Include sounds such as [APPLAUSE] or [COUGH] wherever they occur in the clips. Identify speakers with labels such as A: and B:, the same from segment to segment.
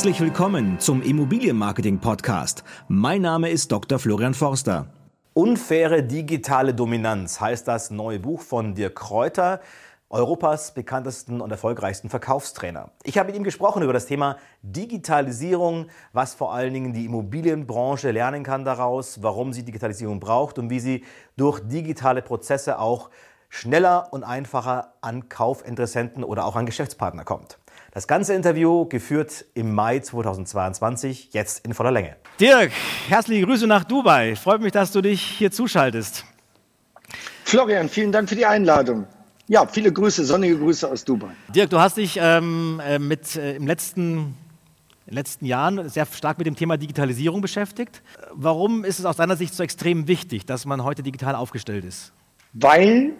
A: Herzlich willkommen zum Immobilienmarketing Podcast. Mein Name ist Dr. Florian Forster.
B: Unfaire digitale Dominanz heißt das neue Buch von Dirk Kräuter, Europas bekanntesten und erfolgreichsten Verkaufstrainer. Ich habe mit ihm gesprochen über das Thema Digitalisierung, was vor allen Dingen die Immobilienbranche lernen kann daraus, warum sie Digitalisierung braucht und wie sie durch digitale Prozesse auch schneller und einfacher an Kaufinteressenten oder auch an Geschäftspartner kommt. Das ganze Interview geführt im Mai 2022, jetzt in voller Länge.
A: Dirk, herzliche Grüße nach Dubai. Freut mich, dass du dich hier zuschaltest.
C: Florian, vielen Dank für die Einladung. Ja, viele Grüße, sonnige Grüße aus Dubai.
A: Dirk, du hast dich ähm, äh, mit, äh, im letzten, in den letzten Jahren sehr stark mit dem Thema Digitalisierung beschäftigt. Warum ist es aus deiner Sicht so extrem wichtig, dass man heute digital aufgestellt ist?
C: Weil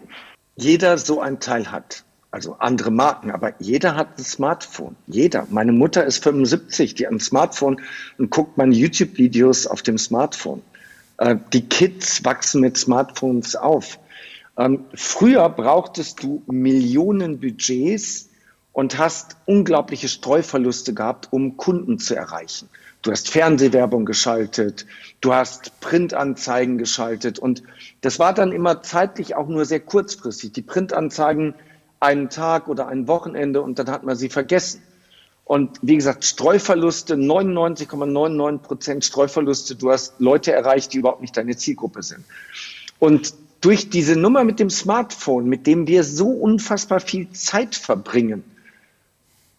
C: jeder so einen Teil hat also andere Marken, aber jeder hat ein Smartphone. Jeder. Meine Mutter ist 75, die hat ein Smartphone und guckt meine YouTube-Videos auf dem Smartphone. Äh, die Kids wachsen mit Smartphones auf. Ähm, früher brauchtest du Millionen Budgets und hast unglaubliche Streuverluste gehabt, um Kunden zu erreichen. Du hast Fernsehwerbung geschaltet, du hast Printanzeigen geschaltet und das war dann immer zeitlich auch nur sehr kurzfristig. Die Printanzeigen einen Tag oder ein Wochenende und dann hat man sie vergessen. Und wie gesagt, Streuverluste, 99,99 Prozent Streuverluste. Du hast Leute erreicht, die überhaupt nicht deine Zielgruppe sind. Und durch diese Nummer mit dem Smartphone, mit dem wir so unfassbar viel Zeit verbringen,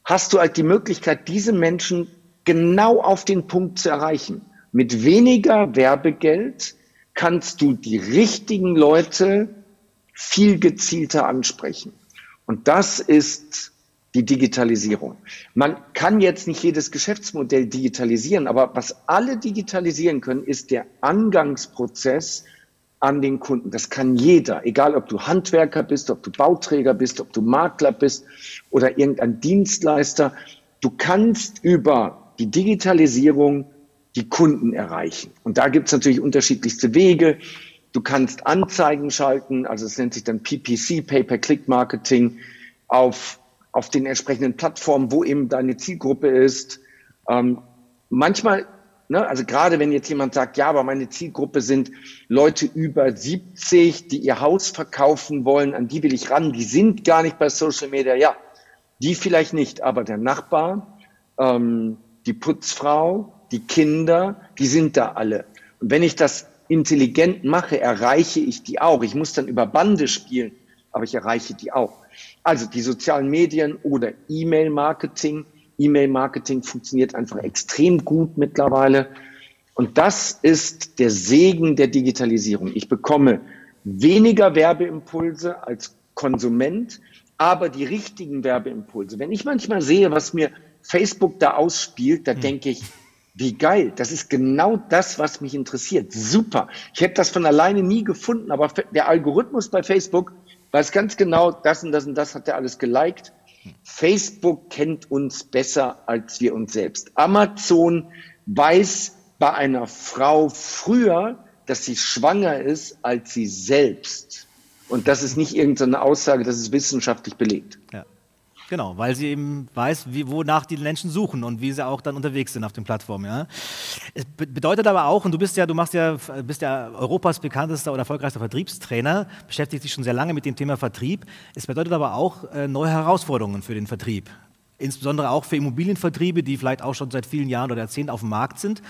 C: hast du halt die Möglichkeit, diese Menschen genau auf den Punkt zu erreichen. Mit weniger Werbegeld kannst du die richtigen Leute viel gezielter ansprechen. Und das ist die Digitalisierung. Man kann jetzt nicht jedes Geschäftsmodell digitalisieren, aber was alle digitalisieren können, ist der Angangsprozess an den Kunden. Das kann jeder, egal ob du Handwerker bist, ob du Bauträger bist, ob du Makler bist oder irgendein Dienstleister. Du kannst über die Digitalisierung die Kunden erreichen. Und da gibt es natürlich unterschiedlichste Wege. Du kannst Anzeigen schalten, also es nennt sich dann PPC, Pay-per-Click-Marketing, auf, auf den entsprechenden Plattformen, wo eben deine Zielgruppe ist. Ähm, manchmal, ne, also gerade wenn jetzt jemand sagt, ja, aber meine Zielgruppe sind Leute über 70, die ihr Haus verkaufen wollen, an die will ich ran, die sind gar nicht bei Social Media. Ja, die vielleicht nicht, aber der Nachbar, ähm, die Putzfrau, die Kinder, die sind da alle. Und wenn ich das intelligent mache, erreiche ich die auch. Ich muss dann über Bande spielen, aber ich erreiche die auch. Also die sozialen Medien oder E-Mail-Marketing. E-Mail-Marketing funktioniert einfach extrem gut mittlerweile. Und das ist der Segen der Digitalisierung. Ich bekomme weniger Werbeimpulse als Konsument, aber die richtigen Werbeimpulse. Wenn ich manchmal sehe, was mir Facebook da ausspielt, da hm. denke ich, wie geil. Das ist genau das, was mich interessiert. Super. Ich hätte das von alleine nie gefunden, aber der Algorithmus bei Facebook weiß ganz genau, das und das und das hat er alles geliked. Facebook kennt uns besser als wir uns selbst. Amazon weiß bei einer Frau früher, dass sie schwanger ist, als sie selbst. Und das ist nicht irgendeine Aussage, das ist wissenschaftlich belegt.
A: Ja. Genau, weil sie eben weiß, wie, wonach die Menschen suchen und wie sie auch dann unterwegs sind auf den Plattformen. Ja. Es bedeutet aber auch, und du bist ja, du machst ja, bist ja Europas bekanntester oder erfolgreichster Vertriebstrainer, beschäftigst dich schon sehr lange mit dem Thema Vertrieb. Es bedeutet aber auch äh, neue Herausforderungen für den Vertrieb. Insbesondere auch für Immobilienvertriebe, die vielleicht auch schon seit vielen Jahren oder Jahrzehnten auf dem Markt sind.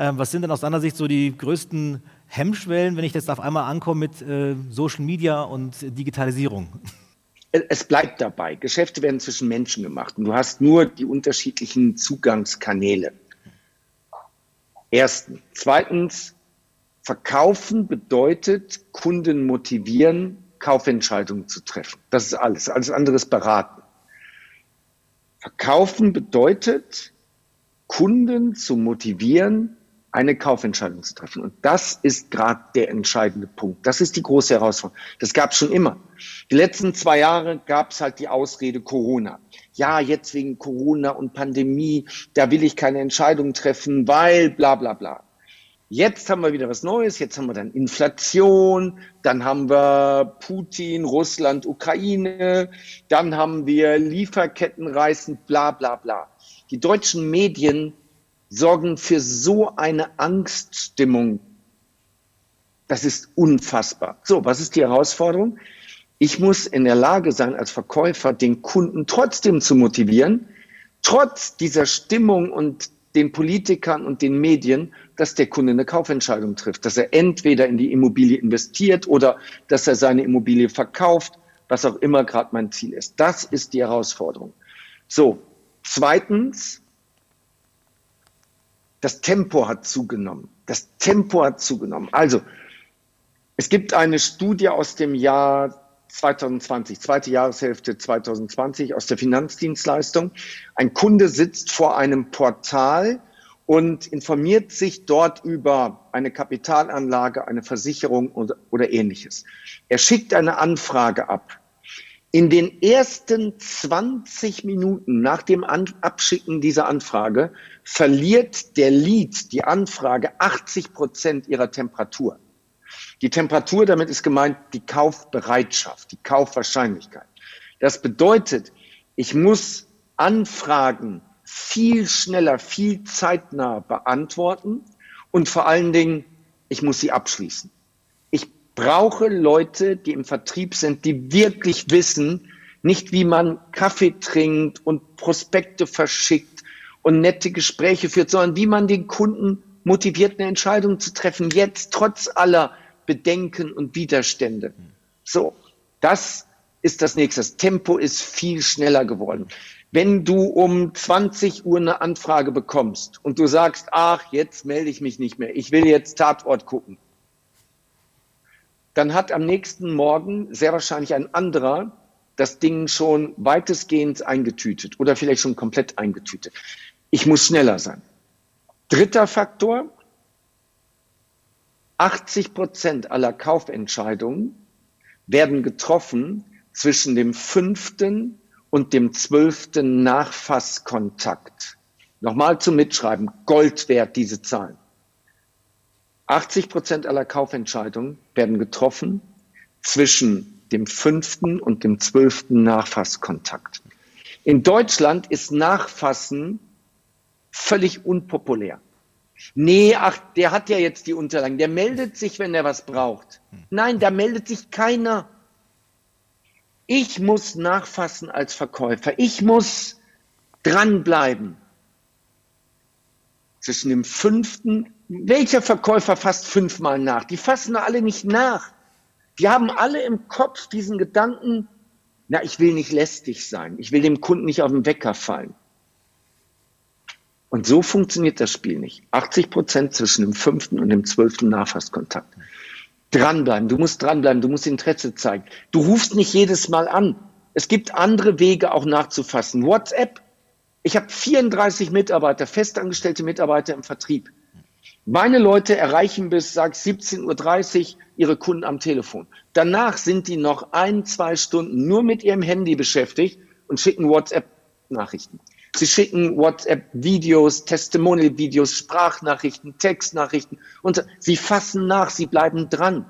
A: Ähm, was sind denn aus deiner Sicht so die größten Hemmschwellen, wenn ich jetzt auf einmal ankomme mit äh, Social Media und Digitalisierung?
C: Es bleibt dabei. Geschäfte werden zwischen Menschen gemacht und du hast nur die unterschiedlichen Zugangskanäle. Erstens. Zweitens, verkaufen bedeutet Kunden motivieren, Kaufentscheidungen zu treffen. Das ist alles. Alles andere ist beraten. Verkaufen bedeutet, Kunden zu motivieren, eine Kaufentscheidung zu treffen. Und das ist gerade der entscheidende Punkt. Das ist die große Herausforderung. Das gab es schon immer. Die letzten zwei Jahre gab es halt die Ausrede Corona. Ja, jetzt wegen Corona und Pandemie, da will ich keine Entscheidung treffen, weil bla bla bla. Jetzt haben wir wieder was Neues, jetzt haben wir dann Inflation, dann haben wir Putin, Russland, Ukraine, dann haben wir Lieferketten reißen, bla bla bla. Die deutschen Medien sorgen für so eine Angststimmung. Das ist unfassbar. So, was ist die Herausforderung? Ich muss in der Lage sein, als Verkäufer den Kunden trotzdem zu motivieren, trotz dieser Stimmung und den Politikern und den Medien, dass der Kunde eine Kaufentscheidung trifft, dass er entweder in die Immobilie investiert oder dass er seine Immobilie verkauft, was auch immer gerade mein Ziel ist. Das ist die Herausforderung. So, zweitens, das Tempo hat zugenommen. Das Tempo hat zugenommen. Also, es gibt eine Studie aus dem Jahr 2020, zweite Jahreshälfte 2020 aus der Finanzdienstleistung. Ein Kunde sitzt vor einem Portal und informiert sich dort über eine Kapitalanlage, eine Versicherung oder, oder ähnliches. Er schickt eine Anfrage ab. In den ersten 20 Minuten nach dem Abschicken dieser Anfrage verliert der Lead, die Anfrage, 80 Prozent ihrer Temperatur. Die Temperatur, damit ist gemeint die Kaufbereitschaft, die Kaufwahrscheinlichkeit. Das bedeutet, ich muss Anfragen viel schneller, viel zeitnah beantworten und vor allen Dingen, ich muss sie abschließen brauche Leute, die im Vertrieb sind, die wirklich wissen, nicht wie man Kaffee trinkt und Prospekte verschickt und nette Gespräche führt, sondern wie man den Kunden motiviert, eine Entscheidung zu treffen, jetzt trotz aller Bedenken und Widerstände. So, das ist das nächste. Das Tempo ist viel schneller geworden. Wenn du um 20 Uhr eine Anfrage bekommst und du sagst, ach, jetzt melde ich mich nicht mehr, ich will jetzt Tatort gucken, dann hat am nächsten Morgen sehr wahrscheinlich ein anderer das Ding schon weitestgehend eingetütet oder vielleicht schon komplett eingetütet. Ich muss schneller sein. Dritter Faktor. 80 Prozent aller Kaufentscheidungen werden getroffen zwischen dem fünften und dem zwölften Nachfasskontakt. Nochmal zum Mitschreiben. Gold wert, diese Zahlen. 80 Prozent aller Kaufentscheidungen werden getroffen zwischen dem fünften und dem zwölften Nachfasskontakt. In Deutschland ist Nachfassen völlig unpopulär. Nee, ach, der hat ja jetzt die Unterlagen. Der meldet sich, wenn er was braucht. Nein, da meldet sich keiner. Ich muss nachfassen als Verkäufer. Ich muss dranbleiben. Zwischen dem fünften welcher Verkäufer fasst fünfmal nach? Die fassen alle nicht nach. Die haben alle im Kopf diesen Gedanken, na, ich will nicht lästig sein. Ich will dem Kunden nicht auf den Wecker fallen. Und so funktioniert das Spiel nicht. 80 Prozent zwischen dem fünften und dem zwölften Nachfasskontakt. Dranbleiben, du musst dranbleiben, du musst Interesse zeigen. Du rufst nicht jedes Mal an. Es gibt andere Wege auch nachzufassen. WhatsApp. Ich habe 34 Mitarbeiter, festangestellte Mitarbeiter im Vertrieb. Meine Leute erreichen bis, sag 17.30 Uhr ihre Kunden am Telefon. Danach sind die noch ein, zwei Stunden nur mit ihrem Handy beschäftigt und schicken WhatsApp-Nachrichten. Sie schicken WhatsApp-Videos, Testimonial-Videos, Sprachnachrichten, Textnachrichten und sie fassen nach, sie bleiben dran.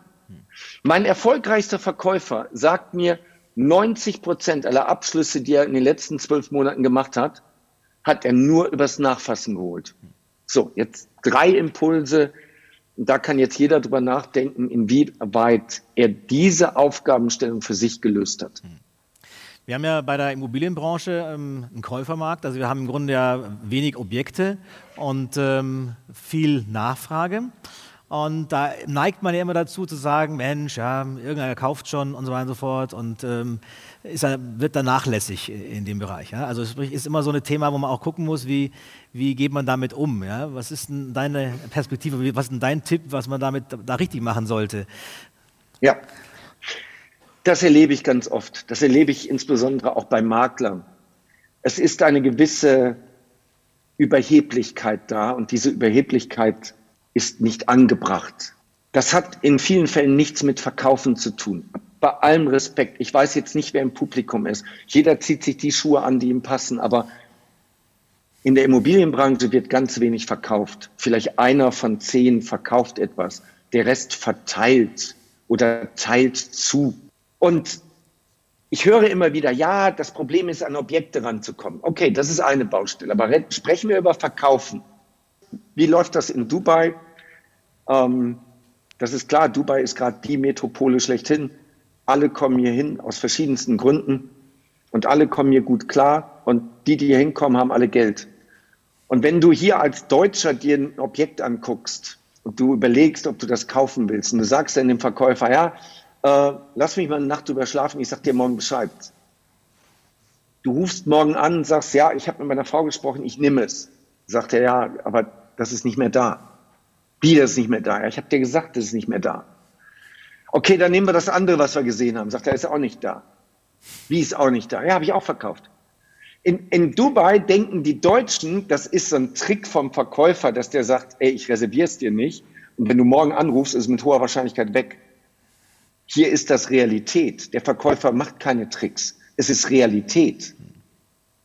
C: Mein erfolgreichster Verkäufer sagt mir, 90 Prozent aller Abschlüsse, die er in den letzten zwölf Monaten gemacht hat, hat er nur übers Nachfassen geholt. So, jetzt drei Impulse. Da kann jetzt jeder drüber nachdenken, inwieweit er diese Aufgabenstellung für sich gelöst hat.
A: Wir haben ja bei der Immobilienbranche ähm, einen Käufermarkt. Also wir haben im Grunde ja wenig Objekte und ähm, viel Nachfrage. Und da neigt man ja immer dazu zu sagen, Mensch, ja, irgendeiner kauft schon und so weiter und so fort und ähm, ist, wird dann nachlässig in dem Bereich. Ja? Also sprich, ist immer so ein Thema, wo man auch gucken muss, wie, wie geht man damit um. Ja? Was ist denn deine Perspektive, was ist denn dein Tipp, was man damit da richtig machen sollte?
C: Ja, das erlebe ich ganz oft. Das erlebe ich insbesondere auch bei Maklern. Es ist eine gewisse Überheblichkeit da und diese Überheblichkeit ist nicht angebracht. Das hat in vielen Fällen nichts mit Verkaufen zu tun. Bei allem Respekt. Ich weiß jetzt nicht, wer im Publikum ist. Jeder zieht sich die Schuhe an, die ihm passen. Aber in der Immobilienbranche wird ganz wenig verkauft. Vielleicht einer von zehn verkauft etwas. Der Rest verteilt oder teilt zu. Und ich höre immer wieder, ja, das Problem ist, an Objekte ranzukommen. Okay, das ist eine Baustelle. Aber sprechen wir über Verkaufen. Wie läuft das in Dubai? Ähm, das ist klar, Dubai ist gerade die Metropole schlechthin. Alle kommen hier hin aus verschiedensten Gründen und alle kommen hier gut klar und die, die hier hinkommen, haben alle Geld. Und wenn du hier als Deutscher dir ein Objekt anguckst und du überlegst, ob du das kaufen willst und du sagst dann dem Verkäufer, ja, äh, lass mich mal eine Nacht drüber schlafen, ich sag dir morgen Bescheid. Du rufst morgen an und sagst, ja, ich habe mit meiner Frau gesprochen, ich nehme es. Sagt er, ja, aber das ist nicht mehr da. Wie, das ist nicht mehr da? Ja, ich habe dir gesagt, das ist nicht mehr da. Okay, dann nehmen wir das andere, was wir gesehen haben. Sagt er, ist auch nicht da. Wie ist auch nicht da? Ja, habe ich auch verkauft. In, in Dubai denken die Deutschen, das ist so ein Trick vom Verkäufer, dass der sagt, ey, ich reserviere es dir nicht. Und wenn du morgen anrufst, ist es mit hoher Wahrscheinlichkeit weg. Hier ist das Realität. Der Verkäufer macht keine Tricks. Es ist Realität.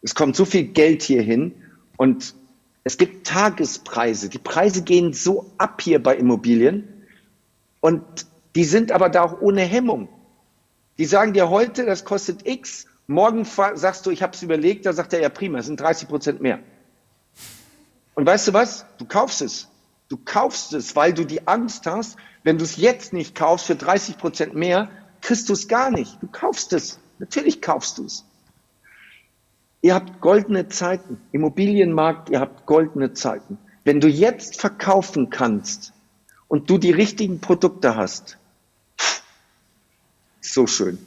C: Es kommt so viel Geld hier hin und es gibt Tagespreise. Die Preise gehen so ab hier bei Immobilien und die sind aber da auch ohne Hemmung. Die sagen dir heute, das kostet X. Morgen sagst du, ich habe es überlegt, da sagt er ja prima, es sind 30 Prozent mehr. Und weißt du was? Du kaufst es. Du kaufst es, weil du die Angst hast, wenn du es jetzt nicht kaufst für 30 Prozent mehr, kriegst du es gar nicht. Du kaufst es. Natürlich kaufst du es. Ihr habt goldene Zeiten. Immobilienmarkt, ihr habt goldene Zeiten. Wenn du jetzt verkaufen kannst und du die richtigen Produkte hast, so schön.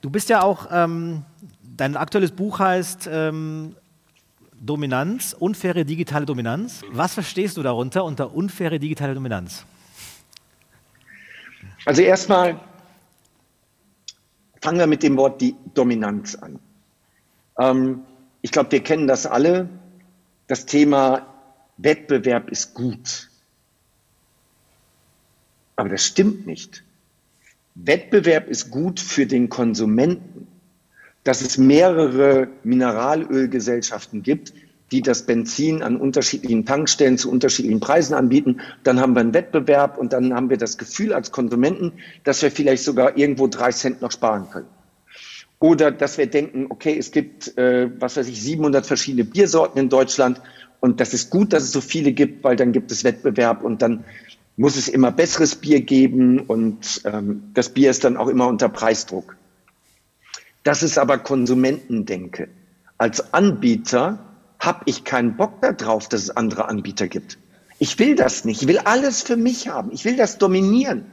A: Du bist ja auch, ähm, dein aktuelles Buch heißt ähm, Dominanz, unfaire digitale Dominanz. Was verstehst du darunter unter unfaire digitale Dominanz?
C: Also erstmal fangen wir mit dem Wort die Dominanz an. Ähm, ich glaube, wir kennen das alle. Das Thema Wettbewerb ist gut. Aber das stimmt nicht. Wettbewerb ist gut für den Konsumenten. Dass es mehrere Mineralölgesellschaften gibt, die das Benzin an unterschiedlichen Tankstellen zu unterschiedlichen Preisen anbieten. Dann haben wir einen Wettbewerb und dann haben wir das Gefühl als Konsumenten, dass wir vielleicht sogar irgendwo drei Cent noch sparen können. Oder dass wir denken, okay, es gibt, äh, was weiß ich, 700 verschiedene Biersorten in Deutschland und das ist gut, dass es so viele gibt, weil dann gibt es Wettbewerb und dann muss es immer besseres Bier geben und ähm, das Bier ist dann auch immer unter Preisdruck. Das ist aber Konsumentendenke. Als Anbieter habe ich keinen Bock darauf, dass es andere Anbieter gibt. Ich will das nicht. Ich will alles für mich haben. Ich will das dominieren.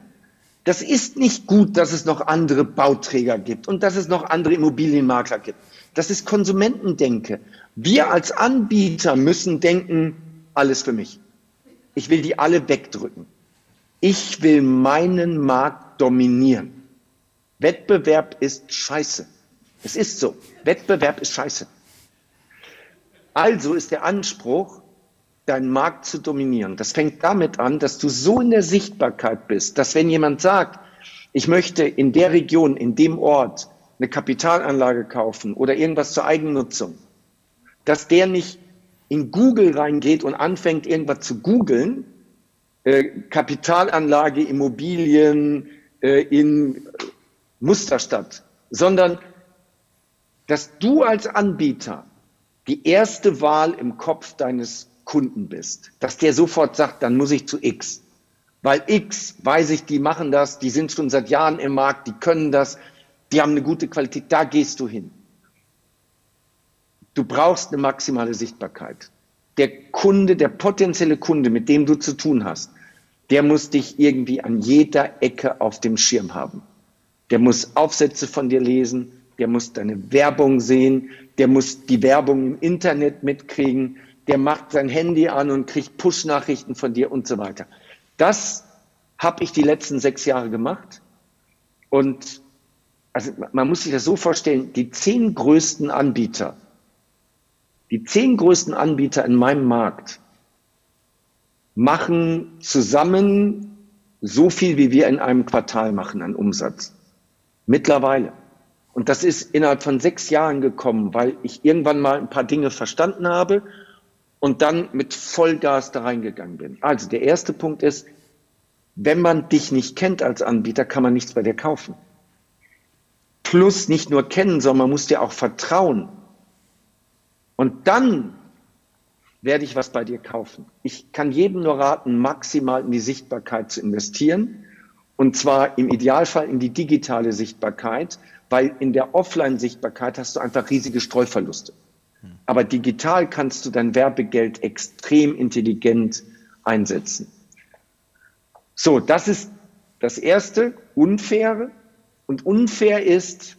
C: Das ist nicht gut, dass es noch andere Bauträger gibt und dass es noch andere Immobilienmakler gibt. Das ist Konsumentendenke. Wir als Anbieter müssen denken, alles für mich. Ich will die alle wegdrücken. Ich will meinen Markt dominieren. Wettbewerb ist scheiße. Es ist so. Wettbewerb ist scheiße. Also ist der Anspruch, deinen Markt zu dominieren. Das fängt damit an, dass du so in der Sichtbarkeit bist, dass wenn jemand sagt, ich möchte in der Region, in dem Ort eine Kapitalanlage kaufen oder irgendwas zur Eigennutzung, dass der nicht in Google reingeht und anfängt, irgendwas zu googeln, äh, Kapitalanlage, Immobilien äh, in Musterstadt, sondern dass du als Anbieter die erste Wahl im Kopf deines Kunden bist, dass der sofort sagt, dann muss ich zu X. Weil X, weiß ich, die machen das, die sind schon seit Jahren im Markt, die können das, die haben eine gute Qualität, da gehst du hin. Du brauchst eine maximale Sichtbarkeit. Der Kunde, der potenzielle Kunde, mit dem du zu tun hast, der muss dich irgendwie an jeder Ecke auf dem Schirm haben. Der muss Aufsätze von dir lesen, der muss deine Werbung sehen, der muss die Werbung im Internet mitkriegen, der macht sein Handy an und kriegt Push-Nachrichten von dir und so weiter. Das habe ich die letzten sechs Jahre gemacht. Und also man muss sich das so vorstellen, die zehn größten Anbieter, die zehn größten Anbieter in meinem Markt machen zusammen so viel, wie wir in einem Quartal machen an Umsatz. Mittlerweile. Und das ist innerhalb von sechs Jahren gekommen, weil ich irgendwann mal ein paar Dinge verstanden habe und dann mit Vollgas da reingegangen bin. Also der erste Punkt ist, wenn man dich nicht kennt als Anbieter, kann man nichts bei dir kaufen. Plus nicht nur kennen, sondern man muss dir auch vertrauen. Und dann werde ich was bei dir kaufen. Ich kann jedem nur raten, maximal in die Sichtbarkeit zu investieren. Und zwar im Idealfall in die digitale Sichtbarkeit, weil in der Offline-Sichtbarkeit hast du einfach riesige Streuverluste. Aber digital kannst du dein Werbegeld extrem intelligent einsetzen. So, das ist das erste, unfaire. Und unfair ist,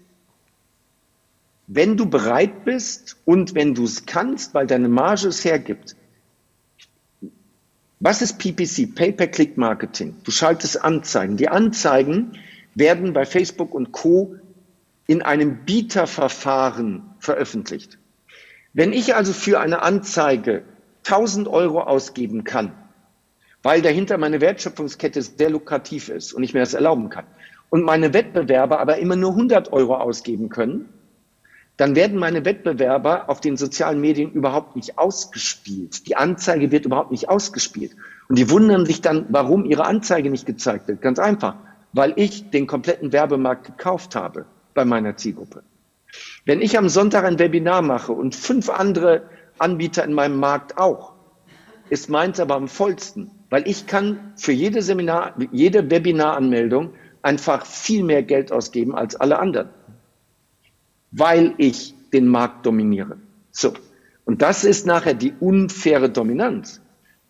C: wenn du bereit bist und wenn du es kannst, weil deine Marge es hergibt. Was ist PPC? Pay-per-Click-Marketing. Du schaltest Anzeigen. Die Anzeigen werden bei Facebook und Co. in einem Bieterverfahren veröffentlicht. Wenn ich also für eine Anzeige 1000 Euro ausgeben kann, weil dahinter meine Wertschöpfungskette sehr lukrativ ist und ich mir das erlauben kann, und meine Wettbewerber aber immer nur 100 Euro ausgeben können, dann werden meine Wettbewerber auf den sozialen Medien überhaupt nicht ausgespielt. Die Anzeige wird überhaupt nicht ausgespielt. Und die wundern sich dann, warum ihre Anzeige nicht gezeigt wird. Ganz einfach, weil ich den kompletten Werbemarkt gekauft habe bei meiner Zielgruppe. Wenn ich am Sonntag ein Webinar mache und fünf andere Anbieter in meinem Markt auch, ist meins aber am vollsten, weil ich kann für jede Seminar, jede Webinaranmeldung einfach viel mehr Geld ausgeben als alle anderen weil ich den Markt dominiere. So. Und das ist nachher die unfaire Dominanz.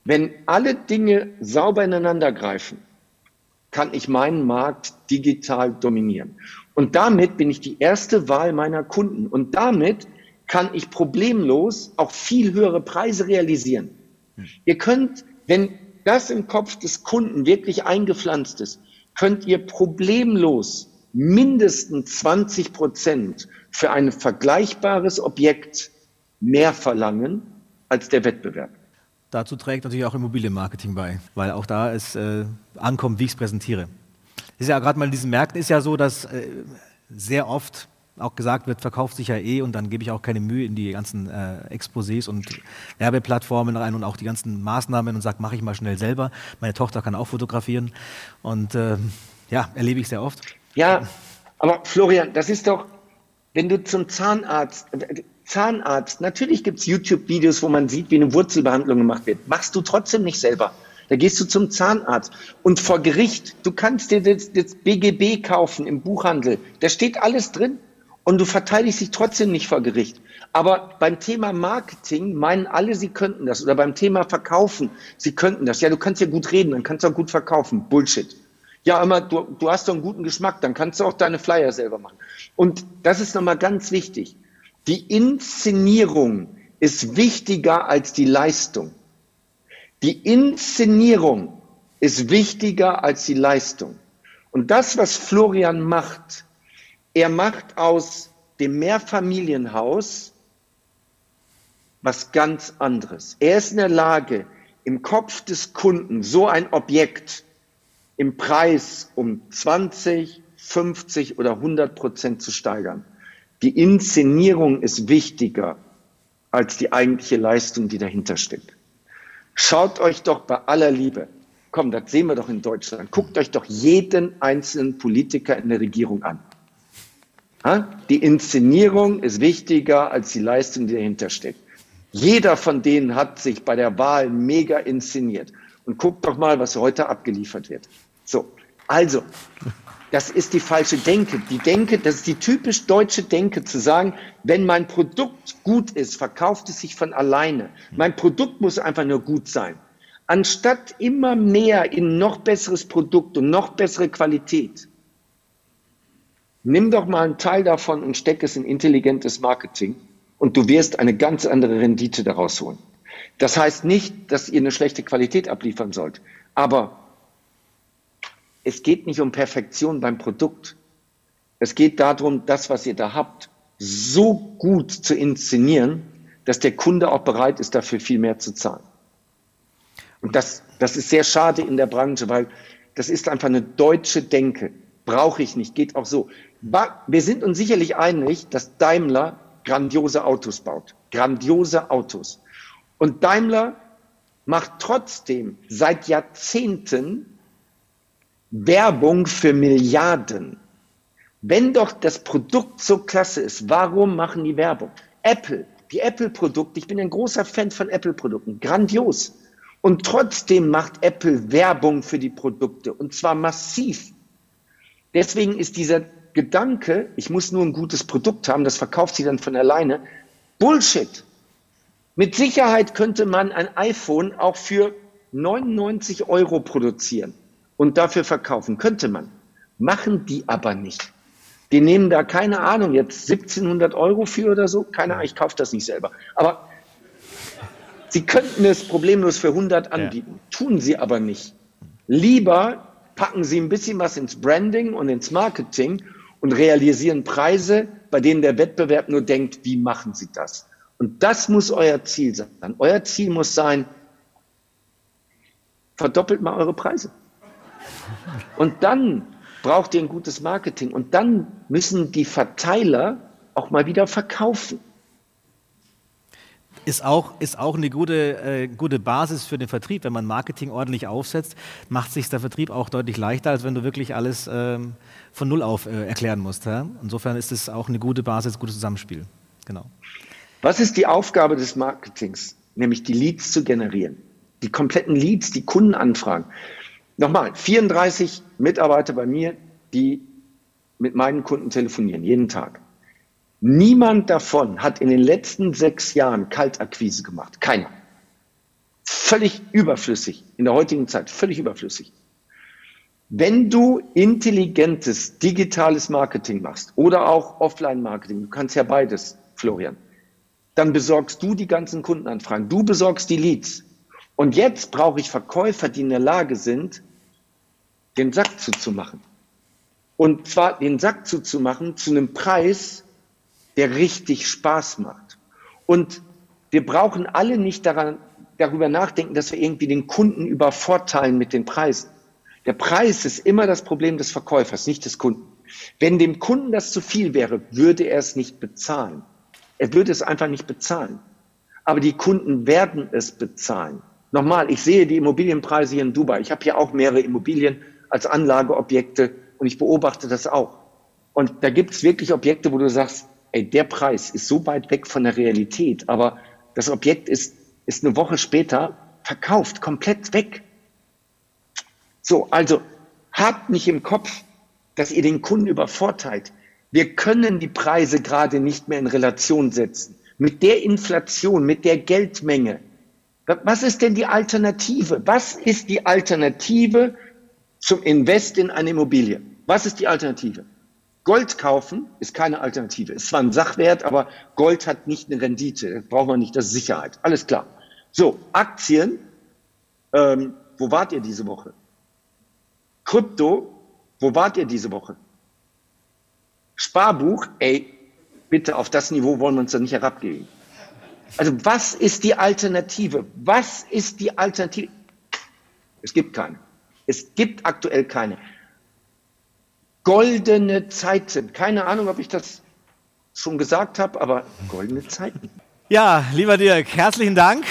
C: Wenn alle Dinge sauber ineinander greifen, kann ich meinen Markt digital dominieren. Und damit bin ich die erste Wahl meiner Kunden. Und damit kann ich problemlos auch viel höhere Preise realisieren. Ihr könnt, wenn das im Kopf des Kunden wirklich eingepflanzt ist, könnt ihr problemlos mindestens 20 Prozent für ein vergleichbares Objekt mehr verlangen als der Wettbewerb.
A: Dazu trägt natürlich auch Immobilienmarketing bei, weil auch da es äh, ankommt, wie ich es präsentiere. Ist ja gerade mal in diesen Märkten ist ja so, dass äh, sehr oft auch gesagt wird, verkauft sich ja eh und dann gebe ich auch keine Mühe in die ganzen äh, Exposés und Werbeplattformen rein und auch die ganzen Maßnahmen und sage, mache ich mal schnell selber. Meine Tochter kann auch fotografieren und äh, ja, erlebe ich sehr oft.
C: Ja, aber Florian, das ist doch, wenn du zum Zahnarzt, Zahnarzt, natürlich gibt's YouTube-Videos, wo man sieht, wie eine Wurzelbehandlung gemacht wird. Machst du trotzdem nicht selber. Da gehst du zum Zahnarzt und vor Gericht, du kannst dir das, das BGB kaufen im Buchhandel. Da steht alles drin und du verteidigst dich trotzdem nicht vor Gericht. Aber beim Thema Marketing meinen alle, sie könnten das. Oder beim Thema Verkaufen, sie könnten das. Ja, du kannst ja gut reden, dann kannst du auch gut verkaufen. Bullshit. Ja, immer, du, du hast doch einen guten Geschmack, dann kannst du auch deine Flyer selber machen. Und das ist nochmal ganz wichtig. Die Inszenierung ist wichtiger als die Leistung. Die Inszenierung ist wichtiger als die Leistung. Und das, was Florian macht, er macht aus dem Mehrfamilienhaus was ganz anderes. Er ist in der Lage, im Kopf des Kunden so ein Objekt im Preis um 20, 50 oder 100 Prozent zu steigern. Die Inszenierung ist wichtiger als die eigentliche Leistung, die dahinter steckt. Schaut euch doch bei aller Liebe, komm, das sehen wir doch in Deutschland, guckt euch doch jeden einzelnen Politiker in der Regierung an. Die Inszenierung ist wichtiger als die Leistung, die dahinter steckt. Jeder von denen hat sich bei der Wahl mega inszeniert. Und guckt doch mal, was heute abgeliefert wird. So, also, das ist die falsche Denke. Die Denke, das ist die typisch deutsche Denke, zu sagen, wenn mein Produkt gut ist, verkauft es sich von alleine. Mein Produkt muss einfach nur gut sein. Anstatt immer mehr in noch besseres Produkt und noch bessere Qualität, nimm doch mal einen Teil davon und steck es in intelligentes Marketing und du wirst eine ganz andere Rendite daraus holen. Das heißt nicht, dass ihr eine schlechte Qualität abliefern sollt, aber es geht nicht um Perfektion beim Produkt. Es geht darum, das, was ihr da habt, so gut zu inszenieren, dass der Kunde auch bereit ist, dafür viel mehr zu zahlen. Und das, das ist sehr schade in der Branche, weil das ist einfach eine deutsche Denke. Brauche ich nicht, geht auch so. Wir sind uns sicherlich einig, dass Daimler grandiose Autos baut. Grandiose Autos. Und Daimler macht trotzdem seit Jahrzehnten Werbung für Milliarden. Wenn doch das Produkt so klasse ist, warum machen die Werbung? Apple, die Apple-Produkte, ich bin ein großer Fan von Apple-Produkten, grandios. Und trotzdem macht Apple Werbung für die Produkte und zwar massiv. Deswegen ist dieser Gedanke, ich muss nur ein gutes Produkt haben, das verkauft sie dann von alleine, Bullshit. Mit Sicherheit könnte man ein iPhone auch für 99 Euro produzieren und dafür verkaufen. Könnte man. Machen die aber nicht. Die nehmen da keine Ahnung, jetzt 1700 Euro für oder so. Keine Ahnung, ich kaufe das nicht selber. Aber sie könnten es problemlos für 100 anbieten. Ja. Tun sie aber nicht. Lieber packen sie ein bisschen was ins Branding und ins Marketing und realisieren Preise, bei denen der Wettbewerb nur denkt, wie machen sie das? Und das muss euer Ziel sein. Euer Ziel muss sein, verdoppelt mal eure Preise. Und dann braucht ihr ein gutes Marketing. Und dann müssen die Verteiler auch mal wieder verkaufen.
A: Ist auch, ist auch eine gute, äh, gute Basis für den Vertrieb. Wenn man Marketing ordentlich aufsetzt, macht sich der Vertrieb auch deutlich leichter, als wenn du wirklich alles ähm, von Null auf äh, erklären musst. Ja? Insofern ist es auch eine gute Basis, gutes Zusammenspiel. Genau.
C: Was ist die Aufgabe des Marketings? Nämlich die Leads zu generieren. Die kompletten Leads, die Kundenanfragen. Nochmal, 34 Mitarbeiter bei mir, die mit meinen Kunden telefonieren, jeden Tag. Niemand davon hat in den letzten sechs Jahren Kaltakquise gemacht. Keiner. Völlig überflüssig. In der heutigen Zeit völlig überflüssig. Wenn du intelligentes digitales Marketing machst oder auch Offline-Marketing, du kannst ja beides, Florian, dann besorgst du die ganzen Kundenanfragen, du besorgst die Leads. Und jetzt brauche ich Verkäufer, die in der Lage sind, den Sack zuzumachen. Und zwar den Sack zuzumachen zu einem Preis, der richtig Spaß macht. Und wir brauchen alle nicht daran, darüber nachdenken, dass wir irgendwie den Kunden übervorteilen mit den Preisen. Der Preis ist immer das Problem des Verkäufers, nicht des Kunden. Wenn dem Kunden das zu viel wäre, würde er es nicht bezahlen. Er würde es einfach nicht bezahlen. Aber die Kunden werden es bezahlen. Nochmal, ich sehe die Immobilienpreise hier in Dubai. Ich habe hier auch mehrere Immobilien als Anlageobjekte und ich beobachte das auch. Und da gibt es wirklich Objekte, wo du sagst, ey, der Preis ist so weit weg von der Realität, aber das Objekt ist, ist eine Woche später verkauft, komplett weg. So, also habt nicht im Kopf, dass ihr den Kunden übervorteilt. Wir können die Preise gerade nicht mehr in Relation setzen. Mit der Inflation, mit der Geldmenge. Was ist denn die Alternative? Was ist die Alternative zum Invest in eine Immobilie. Was ist die Alternative? Gold kaufen ist keine Alternative. Ist zwar ein Sachwert, aber Gold hat nicht eine Rendite. Das braucht man nicht, das ist Sicherheit. Alles klar. So, Aktien. Ähm, wo wart ihr diese Woche? Krypto. Wo wart ihr diese Woche? Sparbuch. Ey, bitte, auf das Niveau wollen wir uns doch nicht herabgeben. Also, was ist die Alternative? Was ist die Alternative? Es gibt keine. Es gibt aktuell keine. Goldene Zeiten. Keine Ahnung, ob ich das schon gesagt habe, aber goldene Zeiten.
A: Ja, lieber Dirk, herzlichen Dank.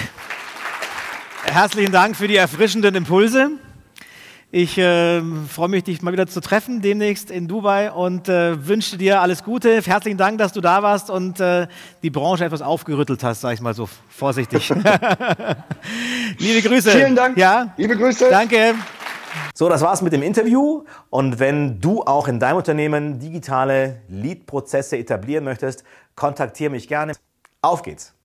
A: Herzlichen Dank für die erfrischenden Impulse. Ich äh, freue mich, dich mal wieder zu treffen, demnächst in Dubai und äh, wünsche dir alles Gute. Herzlichen Dank, dass du da warst und äh, die Branche etwas aufgerüttelt hast, sage ich mal so vorsichtig. [LAUGHS] Liebe Grüße.
C: Vielen Dank. Ja. Liebe Grüße.
A: Danke.
B: So, das war's mit dem Interview. Und wenn du auch in deinem Unternehmen digitale Lead-Prozesse etablieren möchtest, kontaktiere mich gerne. Auf geht's!